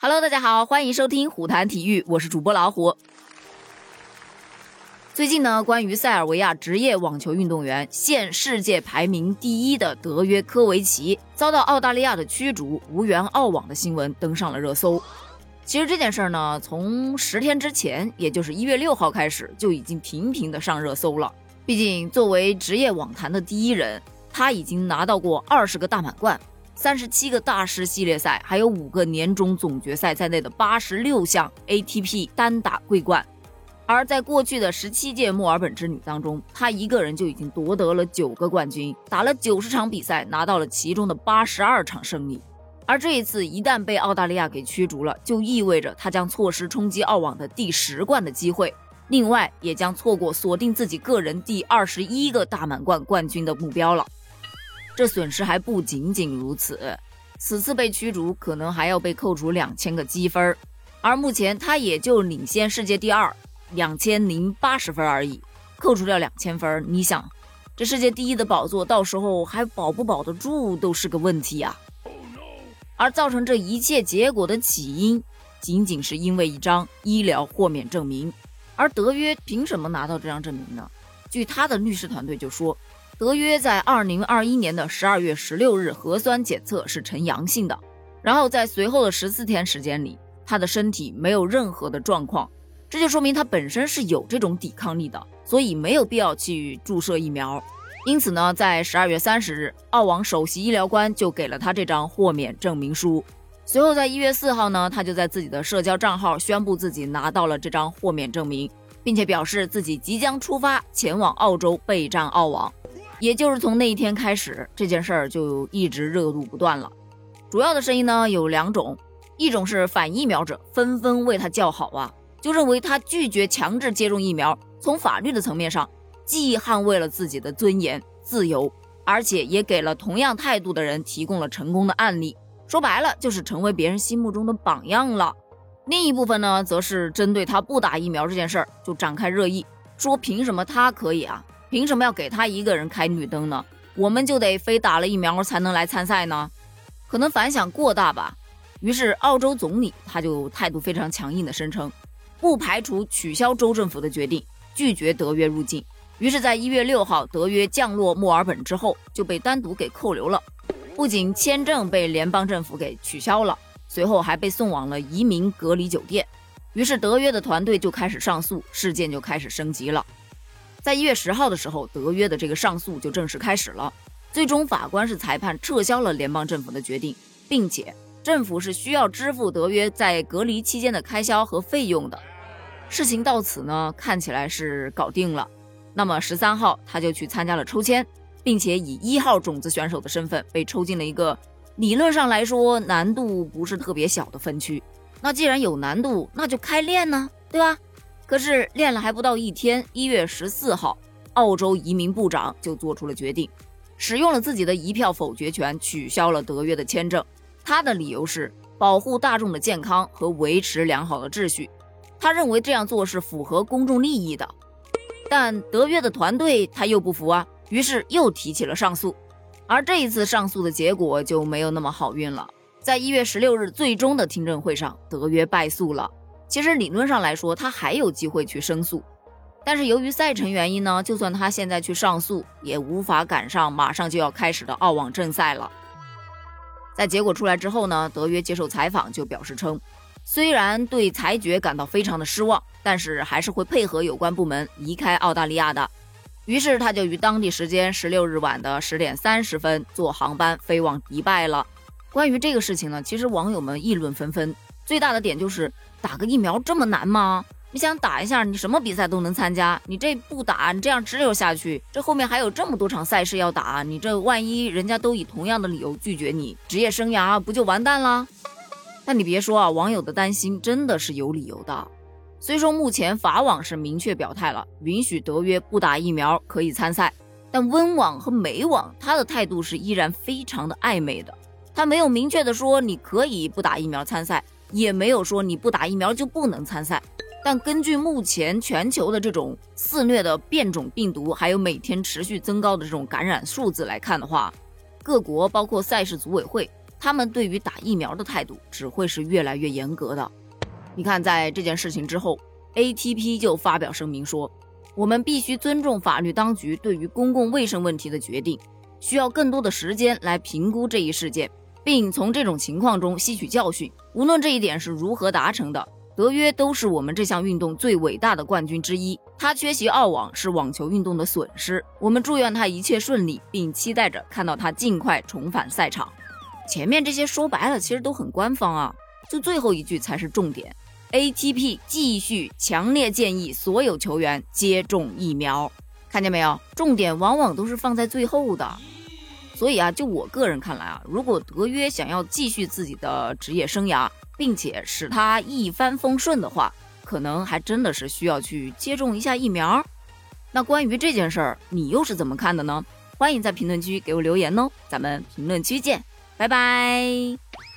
Hello，大家好，欢迎收听虎谈体育，我是主播老虎。最近呢，关于塞尔维亚职业网球运动员、现世界排名第一的德约科维奇遭到澳大利亚的驱逐，无缘澳网的新闻登上了热搜。其实这件事儿呢，从十天之前，也就是一月六号开始，就已经频频的上热搜了。毕竟作为职业网坛的第一人，他已经拿到过二十个大满贯。三十七个大师系列赛，还有五个年终总决赛在内的八十六项 ATP 单打桂冠，而在过去的十七届墨尔本之旅当中，他一个人就已经夺得了九个冠军，打了九十场比赛，拿到了其中的八十二场胜利。而这一次一旦被澳大利亚给驱逐了，就意味着他将错失冲击澳网的第十冠的机会，另外也将错过锁定自己个人第二十一个大满贯冠军的目标了。这损失还不仅仅如此，此次被驱逐可能还要被扣除两千个积分，而目前他也就领先世界第二两千零八十分而已，扣除掉两千分，你想，这世界第一的宝座到时候还保不保得住都是个问题呀。而造成这一切结果的起因，仅仅是因为一张医疗豁免证明，而德约凭什么拿到这张证明呢？据他的律师团队就说。德约在二零二一年的十二月十六日核酸检测是呈阳性的，然后在随后的十四天时间里，他的身体没有任何的状况，这就说明他本身是有这种抵抗力的，所以没有必要去注射疫苗。因此呢，在十二月三十日，澳网首席医疗官就给了他这张豁免证明书。随后在一月四号呢，他就在自己的社交账号宣布自己拿到了这张豁免证明，并且表示自己即将出发前往澳洲备战澳网。也就是从那一天开始，这件事儿就一直热度不断了。主要的声音呢有两种，一种是反疫苗者纷纷为他叫好啊，就认为他拒绝强制接种疫苗，从法律的层面上既捍卫了自己的尊严、自由，而且也给了同样态度的人提供了成功的案例。说白了，就是成为别人心目中的榜样了。另一部分呢，则是针对他不打疫苗这件事儿就展开热议，说凭什么他可以啊？凭什么要给他一个人开绿灯呢？我们就得非打了疫苗才能来参赛呢？可能反响过大吧。于是澳洲总理他就态度非常强硬的声称，不排除取消州政府的决定，拒绝德约入境。于是，在一月六号德约降落墨尔本之后，就被单独给扣留了。不仅签证被联邦政府给取消了，随后还被送往了移民隔离酒店。于是德约的团队就开始上诉，事件就开始升级了。在一月十号的时候，德约的这个上诉就正式开始了。最终，法官是裁判撤销了联邦政府的决定，并且政府是需要支付德约在隔离期间的开销和费用的。事情到此呢，看起来是搞定了。那么十三号，他就去参加了抽签，并且以一号种子选手的身份被抽进了一个理论上来说难度不是特别小的分区。那既然有难度，那就开练呢，对吧？可是练了还不到一天，一月十四号，澳洲移民部长就做出了决定，使用了自己的一票否决权，取消了德约的签证。他的理由是保护大众的健康和维持良好的秩序，他认为这样做是符合公众利益的。但德约的团队他又不服啊，于是又提起了上诉。而这一次上诉的结果就没有那么好运了，在一月十六日最终的听证会上，德约败诉了。其实理论上来说，他还有机会去申诉，但是由于赛程原因呢，就算他现在去上诉，也无法赶上马上就要开始的澳网正赛了。在结果出来之后呢，德约接受采访就表示称，虽然对裁决感到非常的失望，但是还是会配合有关部门离开澳大利亚的。于是他就于当地时间十六日晚的十点三十分坐航班飞往迪拜了。关于这个事情呢，其实网友们议论纷纷。最大的点就是打个疫苗这么难吗？你想打一下，你什么比赛都能参加。你这不打，你这样支溜下去，这后面还有这么多场赛事要打，你这万一人家都以同样的理由拒绝你，职业生涯不就完蛋了？但你别说啊，网友的担心真的是有理由的。虽说目前法网是明确表态了，允许德约不打疫苗可以参赛，但温网和美网他的态度是依然非常的暧昧的，他没有明确的说你可以不打疫苗参赛。也没有说你不打疫苗就不能参赛，但根据目前全球的这种肆虐的变种病毒，还有每天持续增高的这种感染数字来看的话，各国包括赛事组委会他们对于打疫苗的态度只会是越来越严格的。你看，在这件事情之后，ATP 就发表声明说，我们必须尊重法律当局对于公共卫生问题的决定，需要更多的时间来评估这一事件，并从这种情况中吸取教训。无论这一点是如何达成的，德约都是我们这项运动最伟大的冠军之一。他缺席澳网是网球运动的损失，我们祝愿他一切顺利，并期待着看到他尽快重返赛场。前面这些说白了，其实都很官方啊，就最后一句才是重点。ATP 继续强烈建议所有球员接种疫苗，看见没有？重点往往都是放在最后的。所以啊，就我个人看来啊，如果德约想要继续自己的职业生涯，并且使他一帆风顺的话，可能还真的是需要去接种一下疫苗。那关于这件事儿，你又是怎么看的呢？欢迎在评论区给我留言哦，咱们评论区见。拜拜。